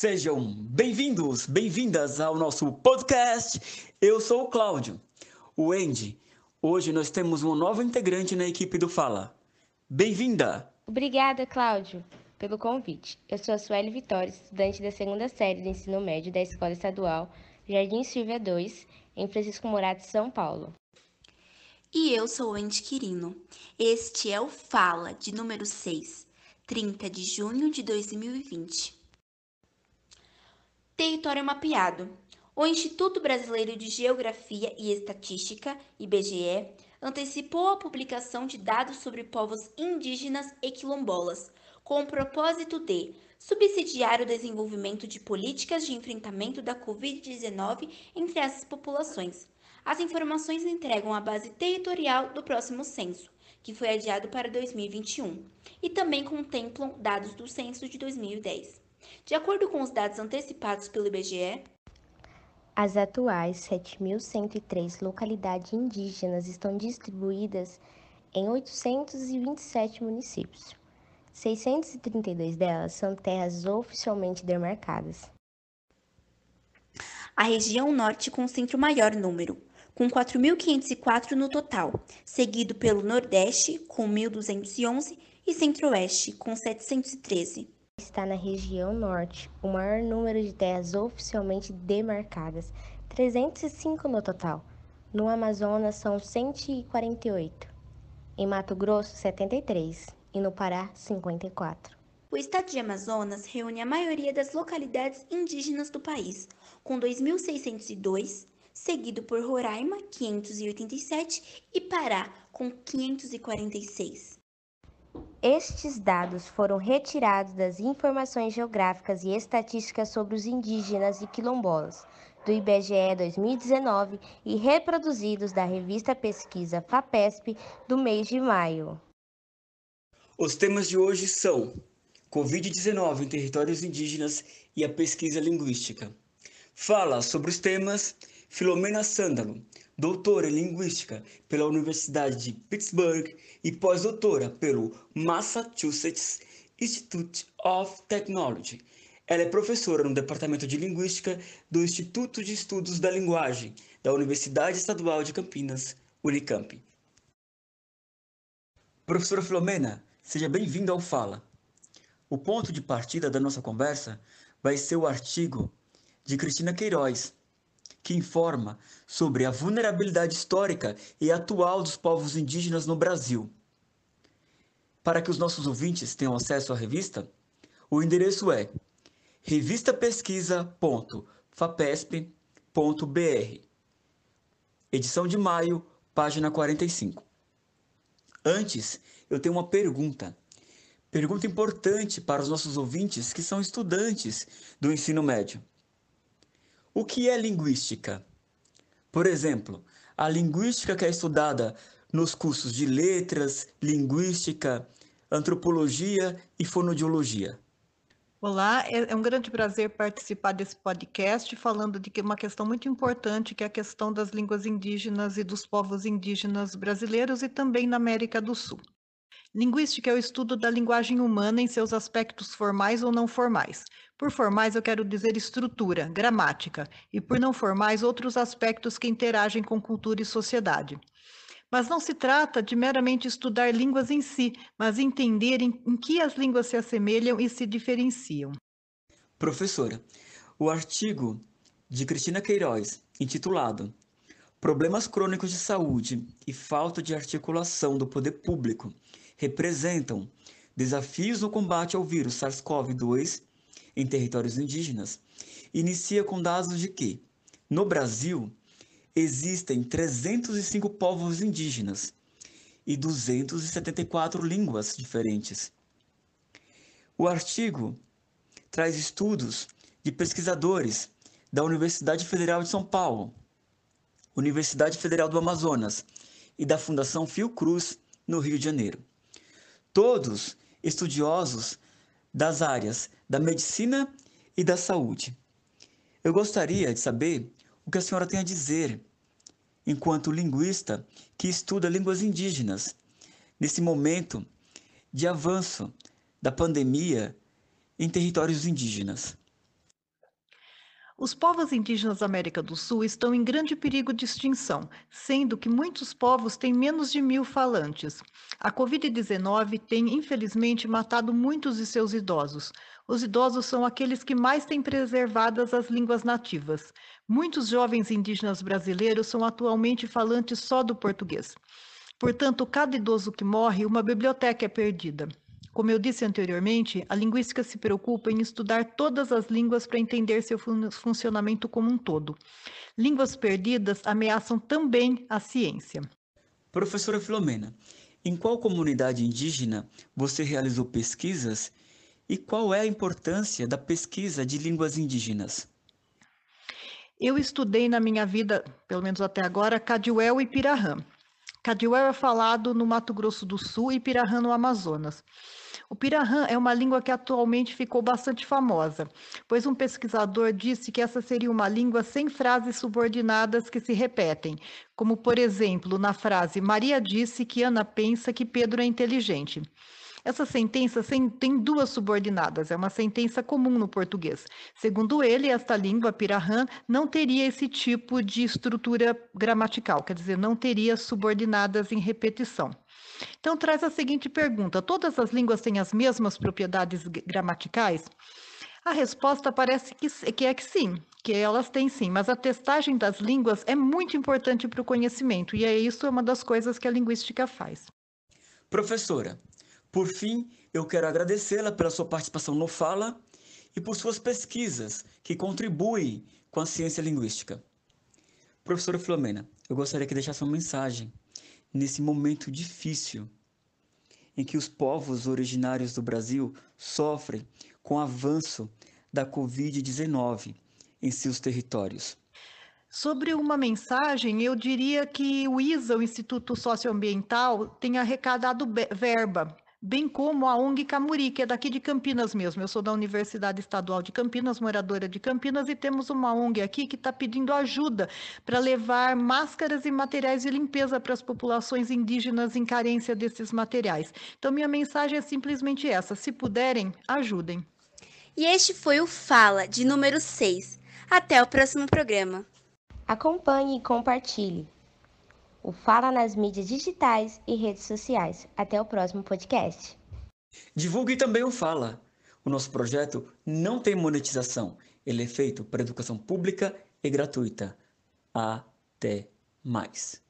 Sejam bem-vindos, bem-vindas ao nosso podcast. Eu sou o Cláudio, o Andy. Hoje nós temos uma nova integrante na equipe do Fala. Bem-vinda! Obrigada, Cláudio, pelo convite. Eu sou a Sueli Vitória, estudante da segunda série do ensino médio da Escola Estadual Jardim Silvia 2, em Francisco Morato, São Paulo. E eu sou o Andy Quirino. Este é o Fala, de número 6, 30 de junho de 2020. Território mapeado. O Instituto Brasileiro de Geografia e Estatística, IBGE, antecipou a publicação de dados sobre povos indígenas e quilombolas, com o propósito de subsidiar o desenvolvimento de políticas de enfrentamento da Covid-19 entre essas populações. As informações entregam a base territorial do próximo censo, que foi adiado para 2021, e também contemplam dados do censo de 2010. De acordo com os dados antecipados pelo IBGE, as atuais 7.103 localidades indígenas estão distribuídas em 827 municípios. 632 delas são terras oficialmente demarcadas. A região norte concentra o maior número, com 4.504 no total, seguido pelo Nordeste, com 1.211, e Centro-Oeste, com 713 está na região norte, o maior número de terras oficialmente demarcadas, 305 no total. No Amazonas são 148. Em Mato Grosso, 73. E no Pará, 54. O estado de Amazonas reúne a maioria das localidades indígenas do país, com 2.602, seguido por Roraima, 587 e Pará, com 546. Estes dados foram retirados das informações geográficas e estatísticas sobre os indígenas e quilombolas do IBGE 2019 e reproduzidos da revista Pesquisa FAPESP do mês de maio. Os temas de hoje são Covid-19 em territórios indígenas e a pesquisa linguística. Fala sobre os temas Filomena Sândalo, doutora em Linguística pela Universidade de Pittsburgh e pós-doutora pelo Massachusetts Institute of Technology. Ela é professora no Departamento de Linguística do Instituto de Estudos da Linguagem da Universidade Estadual de Campinas, Unicamp. Professora Filomena, seja bem-vinda ao Fala. O ponto de partida da nossa conversa vai ser o artigo de Cristina Queiroz, que informa sobre a vulnerabilidade histórica e atual dos povos indígenas no Brasil. Para que os nossos ouvintes tenham acesso à revista, o endereço é revistapesquisa.fapesp.br. Edição de maio, página 45. Antes, eu tenho uma pergunta. Pergunta importante para os nossos ouvintes que são estudantes do ensino médio. O que é linguística? Por exemplo, a linguística que é estudada nos cursos de letras, linguística, antropologia e fonodiologia. Olá, é, é um grande prazer participar desse podcast falando de uma questão muito importante, que é a questão das línguas indígenas e dos povos indígenas brasileiros e também na América do Sul. Linguística é o estudo da linguagem humana em seus aspectos formais ou não formais. Por formais, eu quero dizer estrutura, gramática, e por não formais, outros aspectos que interagem com cultura e sociedade. Mas não se trata de meramente estudar línguas em si, mas entender em, em que as línguas se assemelham e se diferenciam. Professora, o artigo de Cristina Queiroz, intitulado Problemas crônicos de saúde e falta de articulação do poder público representam desafios no combate ao vírus SARS-CoV-2 em territórios indígenas, inicia com dados de que, no Brasil, existem 305 povos indígenas e 274 línguas diferentes. O artigo traz estudos de pesquisadores da Universidade Federal de São Paulo, Universidade Federal do Amazonas e da Fundação Fiocruz, no Rio de Janeiro todos estudiosos das áreas da medicina e da saúde. Eu gostaria de saber o que a senhora tem a dizer, enquanto linguista que estuda línguas indígenas, nesse momento de avanço da pandemia em territórios indígenas. Os povos indígenas da América do Sul estão em grande perigo de extinção, sendo que muitos povos têm menos de mil falantes. A Covid-19 tem, infelizmente, matado muitos de seus idosos. Os idosos são aqueles que mais têm preservadas as línguas nativas. Muitos jovens indígenas brasileiros são atualmente falantes só do português. Portanto, cada idoso que morre, uma biblioteca é perdida. Como eu disse anteriormente, a linguística se preocupa em estudar todas as línguas para entender seu fun funcionamento como um todo. Línguas perdidas ameaçam também a ciência. Professora Filomena, em qual comunidade indígena você realizou pesquisas e qual é a importância da pesquisa de línguas indígenas? Eu estudei na minha vida, pelo menos até agora, Cadiuel e Pirahã. Cadiuel é falado no Mato Grosso do Sul e Pirahã no Amazonas. O Pirahã é uma língua que atualmente ficou bastante famosa, pois um pesquisador disse que essa seria uma língua sem frases subordinadas que se repetem, como, por exemplo, na frase Maria disse que Ana pensa que Pedro é inteligente. Essa sentença tem duas subordinadas, é uma sentença comum no português. Segundo ele, esta língua, pirahã, não teria esse tipo de estrutura gramatical, quer dizer, não teria subordinadas em repetição. Então, traz a seguinte pergunta: todas as línguas têm as mesmas propriedades gramaticais? A resposta parece que, que é que sim, que elas têm sim, mas a testagem das línguas é muito importante para o conhecimento, e é isso uma das coisas que a linguística faz. Professora, por fim, eu quero agradecê-la pela sua participação no Fala e por suas pesquisas que contribuem com a ciência linguística. Professora Filomena, eu gostaria que deixasse uma mensagem nesse momento difícil em que os povos originários do Brasil sofrem com o avanço da Covid-19 em seus territórios. Sobre uma mensagem, eu diria que o ISA, o Instituto Socioambiental, tem arrecadado verba bem como a ONG Camuri, que é daqui de Campinas mesmo. Eu sou da Universidade Estadual de Campinas, moradora de Campinas, e temos uma ONG aqui que está pedindo ajuda para levar máscaras e materiais de limpeza para as populações indígenas em carência desses materiais. Então, minha mensagem é simplesmente essa: se puderem, ajudem. E este foi o Fala, de número 6. Até o próximo programa. Acompanhe e compartilhe o Fala nas mídias digitais e redes sociais. Até o próximo podcast. Divulgue também o Fala. O nosso projeto não tem monetização. Ele é feito para educação pública e gratuita. Até mais.